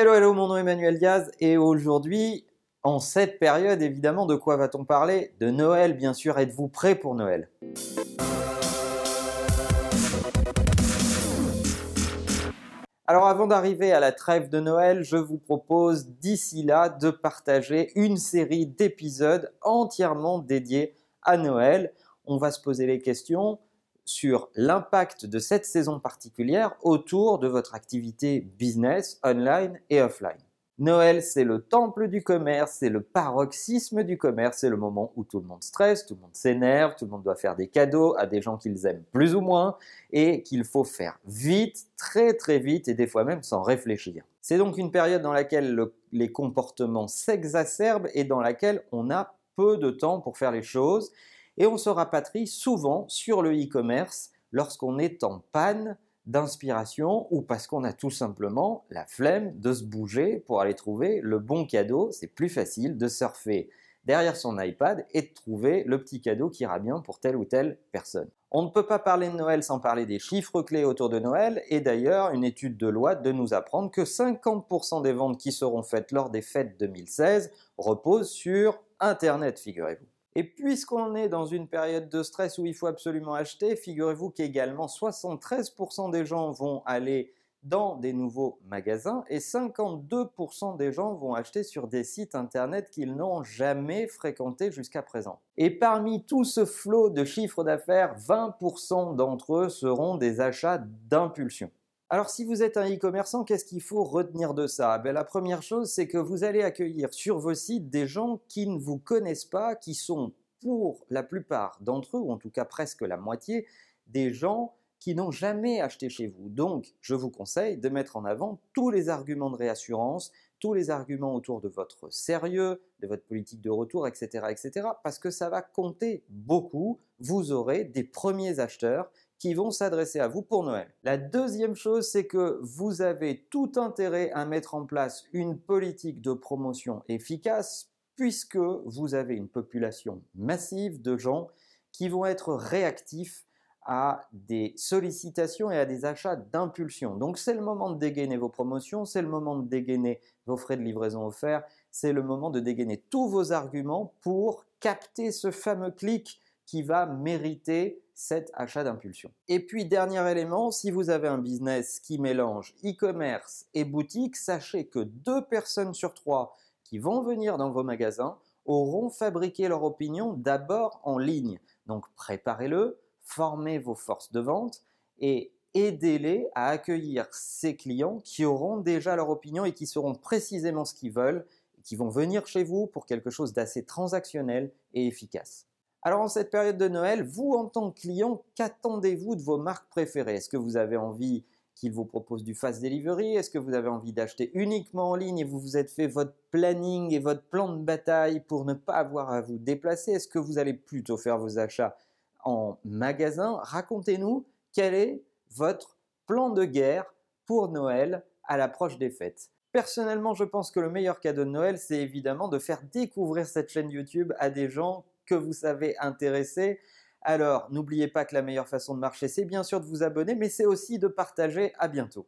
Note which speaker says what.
Speaker 1: Hello, hello, mon nom est Emmanuel Diaz et aujourd'hui, en cette période, évidemment, de quoi va-t-on parler? De Noël, bien sûr. Êtes-vous prêts pour Noël? Alors avant d'arriver à la trêve de Noël, je vous propose d'ici là de partager une série d'épisodes entièrement dédiés à Noël. On va se poser les questions sur l'impact de cette saison particulière autour de votre activité business online et offline. Noël, c'est le temple du commerce, c'est le paroxysme du commerce, c'est le moment où tout le monde stresse, tout le monde s'énerve, tout le monde doit faire des cadeaux à des gens qu'ils aiment plus ou moins et qu'il faut faire vite, très très vite et des fois même sans réfléchir. C'est donc une période dans laquelle les comportements s'exacerbent et dans laquelle on a peu de temps pour faire les choses et on se rapatrie souvent sur le e-commerce lorsqu'on est en panne d'inspiration ou parce qu'on a tout simplement la flemme de se bouger pour aller trouver le bon cadeau. C'est plus facile de surfer derrière son iPad et de trouver le petit cadeau qui ira bien pour telle ou telle personne. On ne peut pas parler de Noël sans parler des chiffres clés autour de Noël et d'ailleurs une étude de loi de nous apprendre que 50% des ventes qui seront faites lors des fêtes 2016 reposent sur Internet, figurez-vous. Et puisqu'on est dans une période de stress où il faut absolument acheter, figurez-vous qu'également 73% des gens vont aller dans des nouveaux magasins et 52% des gens vont acheter sur des sites internet qu'ils n'ont jamais fréquentés jusqu'à présent. Et parmi tout ce flot de chiffres d'affaires, 20% d'entre eux seront des achats d'impulsion. Alors si vous êtes un e-commerçant, qu'est-ce qu'il faut retenir de ça? Ben, La première chose, c'est que vous allez accueillir sur vos sites des gens qui ne vous connaissent pas, qui sont pour la plupart d'entre eux, ou en tout cas presque la moitié, des gens qui n'ont jamais acheté chez vous. Donc, je vous conseille de mettre en avant tous les arguments de réassurance, tous les arguments autour de votre sérieux, de votre politique de retour, etc., parce que ça va compter beaucoup. Vous aurez des premiers acheteurs qui vont s'adresser à vous pour Noël. La deuxième chose, c'est que vous avez tout intérêt à mettre en place une politique de promotion efficace puisque vous avez une population massive de gens qui vont être réactifs à des sollicitations et à des achats d'impulsion. Donc c'est le moment de dégainer vos promotions, c'est le moment de dégainer vos frais de livraison offerts, c'est le moment de dégainer tous vos arguments pour capter ce fameux clic qui va mériter cet achat d'impulsion. Et puis, dernier élément, si vous avez un business qui mélange e-commerce et boutique, sachez que deux personnes sur trois qui vont venir dans vos magasins auront fabriqué leur opinion d'abord en ligne. Donc, préparez-le, formez vos forces de vente et aidez-les à accueillir ces clients qui auront déjà leur opinion et qui sauront précisément ce qu'ils veulent, qui vont venir chez vous pour quelque chose d'assez transactionnel et efficace. Alors en cette période de Noël, vous en tant que client, qu'attendez-vous de vos marques préférées? Est-ce que vous avez envie qu'ils vous proposent du fast delivery? Est-ce que vous avez envie d'acheter uniquement en ligne et vous vous êtes fait votre planning et votre plan de bataille pour ne pas avoir à vous déplacer? Est-ce que vous allez plutôt faire vos achats en magasin? Racontez-nous quel est votre plan de guerre pour Noël à l'approche des fêtes. Personnellement, je pense que le meilleur cadeau de Noël, c'est évidemment de faire découvrir cette chaîne YouTube à des gens que vous savez intéresser. Alors, n'oubliez pas que la meilleure façon de marcher, c'est bien sûr de vous abonner, mais c'est aussi de partager. À bientôt.